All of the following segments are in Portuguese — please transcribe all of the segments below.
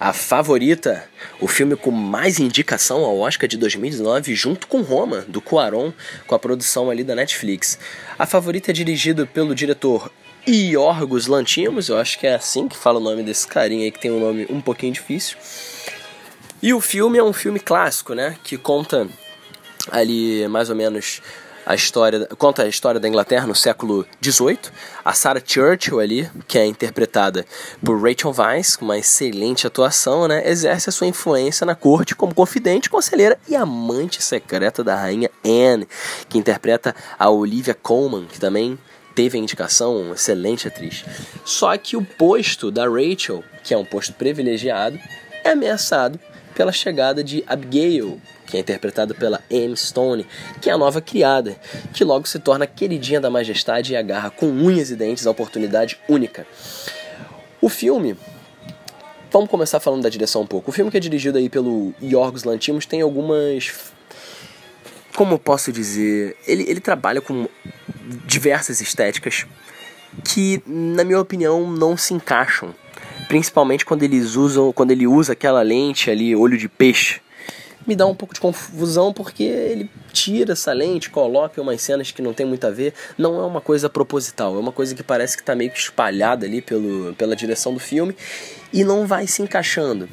A Favorita, o filme com mais indicação ao Oscar de 2019, junto com Roma, do Cuarón, com a produção ali da Netflix. A Favorita é dirigido pelo diretor Iorgos Lantimos, eu acho que é assim que fala o nome desse carinha aí, que tem um nome um pouquinho difícil. E o filme é um filme clássico, né, que conta ali mais ou menos a história, conta a história da Inglaterra no século XVIII. A Sarah Churchill ali, que é interpretada por Rachel Weisz, com uma excelente atuação, né, exerce a sua influência na corte como confidente, conselheira e amante secreta da rainha Anne, que interpreta a Olivia Colman, que também teve a indicação, uma excelente atriz. Só que o posto da Rachel, que é um posto privilegiado, é ameaçado pela chegada de Abigail, que é interpretada pela Emma Stone, que é a nova criada, que logo se torna queridinha da majestade e agarra com unhas e dentes a oportunidade única. O filme Vamos começar falando da direção um pouco. O filme que é dirigido aí pelo Yorgos Lantimos tem algumas. Como eu posso dizer? Ele, ele trabalha com diversas estéticas que, na minha opinião, não se encaixam. Principalmente quando eles usam. Quando ele usa aquela lente ali, olho de peixe me dá um pouco de confusão porque ele tira essa lente, coloca umas cenas que não tem muito a ver. Não é uma coisa proposital, é uma coisa que parece que está meio que espalhada ali pelo, pela direção do filme e não vai se encaixando.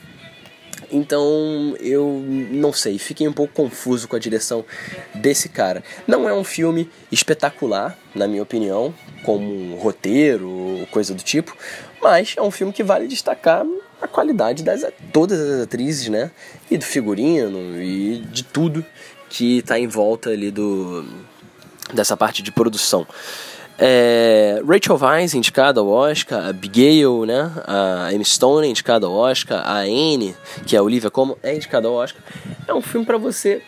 Então eu não sei, fiquei um pouco confuso com a direção desse cara. Não é um filme espetacular, na minha opinião, como um roteiro ou coisa do tipo, mas é um filme que vale destacar a qualidade das todas as atrizes, né? E do figurino e de tudo que está em volta ali do dessa parte de produção. É, Rachel Weisz indicada ao Oscar, a Abigail, né? A Emma Stone indicada ao Oscar, a Anne, que é a Olivia Como, é indicada ao Oscar. É um filme para você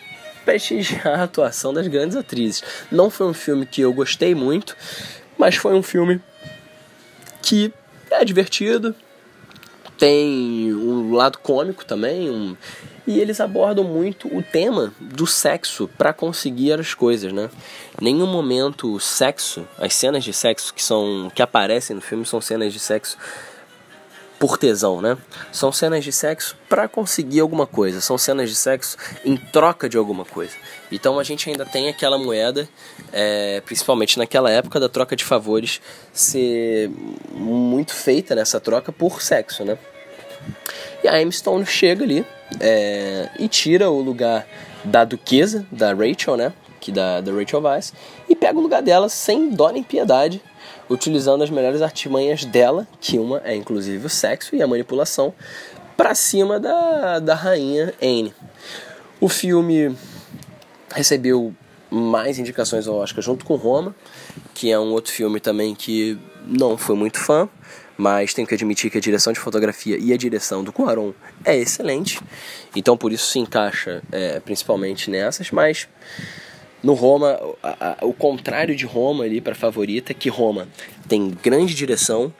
prestigiar a atuação das grandes atrizes. Não foi um filme que eu gostei muito, mas foi um filme que é divertido, tem um lado cômico também, um... e eles abordam muito o tema do sexo para conseguir as coisas, né? Nenhum momento sexo, as cenas de sexo que são que aparecem no filme são cenas de sexo por tesão, né? São cenas de sexo para conseguir alguma coisa, são cenas de sexo em troca de alguma coisa. Então a gente ainda tem aquela moeda, é, principalmente naquela época da troca de favores, ser muito feita nessa troca por sexo, né? E a Emma Stone chega ali é, e tira o lugar da duquesa, da Rachel, né? Que da, da Rachel Weisz, e pega o lugar dela sem dó nem piedade utilizando as melhores artimanhas dela, que uma é inclusive o sexo e a manipulação, para cima da, da rainha Anne. O filme recebeu mais indicações ao Oscar junto com Roma, que é um outro filme também que não foi muito fã, mas tenho que admitir que a direção de fotografia e a direção do Cuarón é excelente, então por isso se encaixa é, principalmente nessas, mas no Roma, a, a, o contrário de Roma ali para favorita é que Roma tem grande direção,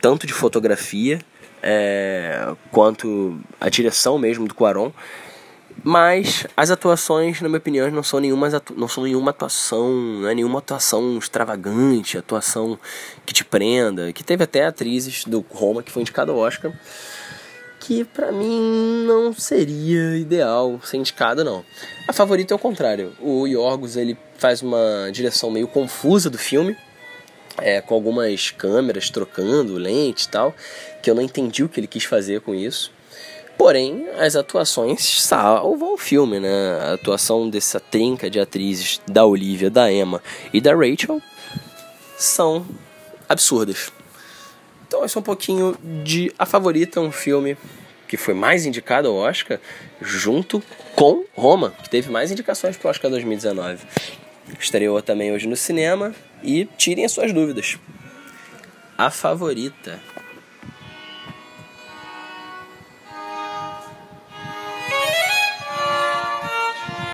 tanto de fotografia é, quanto a direção mesmo do Quaron. Mas as atuações, na minha opinião, não são nenhuma, não são nenhuma atuação, não é nenhuma atuação extravagante, atuação que te prenda, que teve até atrizes do Roma que foi indicada ao Oscar que para mim não seria ideal ser indicada não. A favorita é o contrário. O Yorgos ele faz uma direção meio confusa do filme, é, com algumas câmeras trocando lente e tal, que eu não entendi o que ele quis fazer com isso. Porém, as atuações salvam o filme, né? A atuação dessa trinca de atrizes da Olivia, da Emma e da Rachel são absurdas. Então esse é um pouquinho de A Favorita, um filme que foi mais indicado ao Oscar, junto com Roma, que teve mais indicações para o Oscar 2019. Estreou também hoje no cinema e tirem as suas dúvidas. A Favorita.